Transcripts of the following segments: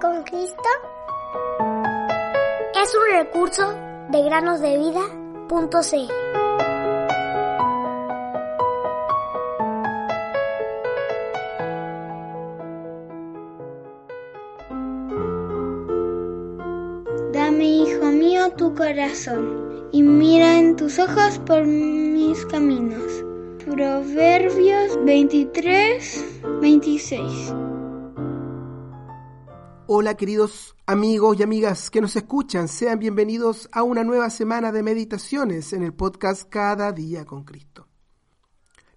con Cristo es un recurso de granosdevida.cl. Dame, hijo mío, tu corazón, y mira en tus ojos por mis caminos. Proverbios 23, 26. Hola queridos amigos y amigas que nos escuchan, sean bienvenidos a una nueva semana de meditaciones en el podcast Cada día con Cristo.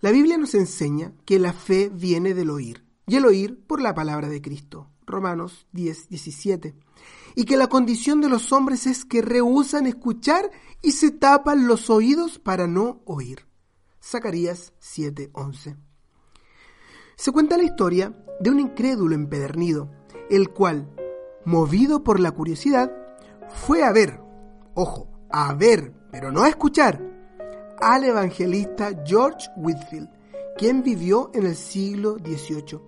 La Biblia nos enseña que la fe viene del oír, y el oír por la palabra de Cristo, Romanos 10, 17, y que la condición de los hombres es que rehusan escuchar y se tapan los oídos para no oír. Zacarías 7, 11. Se cuenta la historia de un incrédulo empedernido, el cual, movido por la curiosidad, fue a ver, ojo, a ver, pero no a escuchar, al evangelista George Whitfield, quien vivió en el siglo XVIII.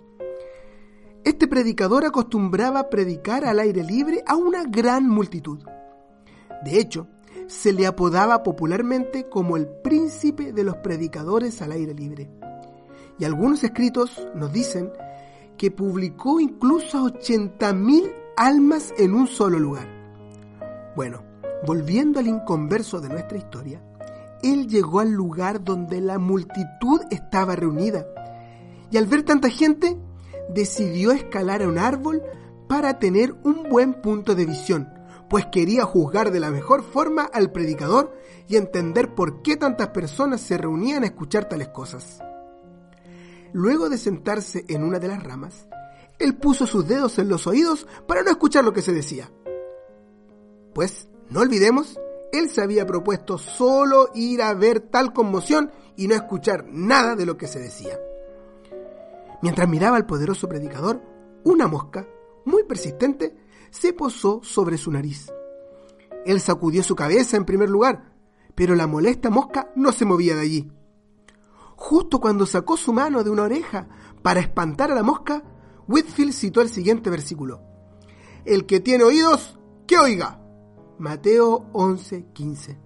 Este predicador acostumbraba predicar al aire libre a una gran multitud. De hecho, se le apodaba popularmente como el príncipe de los predicadores al aire libre. Y algunos escritos nos dicen que publicó incluso a 80.000 almas en un solo lugar. Bueno, volviendo al inconverso de nuestra historia, él llegó al lugar donde la multitud estaba reunida y al ver tanta gente decidió escalar a un árbol para tener un buen punto de visión, pues quería juzgar de la mejor forma al predicador y entender por qué tantas personas se reunían a escuchar tales cosas. Luego de sentarse en una de las ramas, él puso sus dedos en los oídos para no escuchar lo que se decía. Pues, no olvidemos, él se había propuesto solo ir a ver tal conmoción y no escuchar nada de lo que se decía. Mientras miraba al poderoso predicador, una mosca, muy persistente, se posó sobre su nariz. Él sacudió su cabeza en primer lugar, pero la molesta mosca no se movía de allí. Justo cuando sacó su mano de una oreja para espantar a la mosca, Whitfield citó el siguiente versículo. El que tiene oídos, que oiga. Mateo 11:15.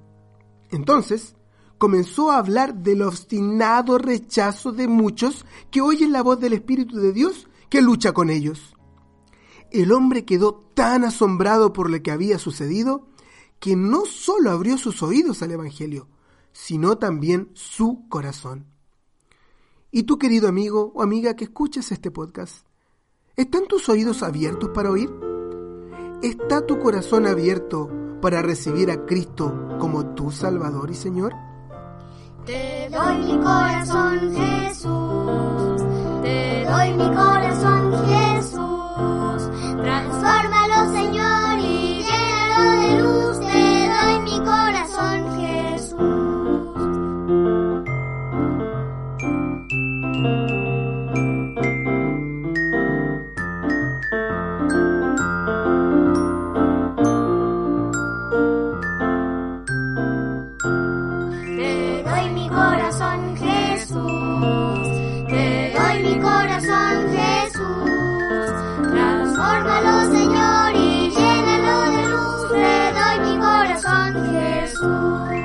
Entonces, comenzó a hablar del obstinado rechazo de muchos que oyen la voz del Espíritu de Dios que lucha con ellos. El hombre quedó tan asombrado por lo que había sucedido que no solo abrió sus oídos al Evangelio, sino también su corazón. ¿Y tú, querido amigo o amiga que escuchas este podcast? ¿Están tus oídos abiertos para oír? ¿Está tu corazón abierto para recibir a Cristo como tu Salvador y Señor? Te doy mi corazón, Jesús. Te doy mi corazón, Jesús. Señor, y llénalo de luz. Te doy mi corazón, Jesús.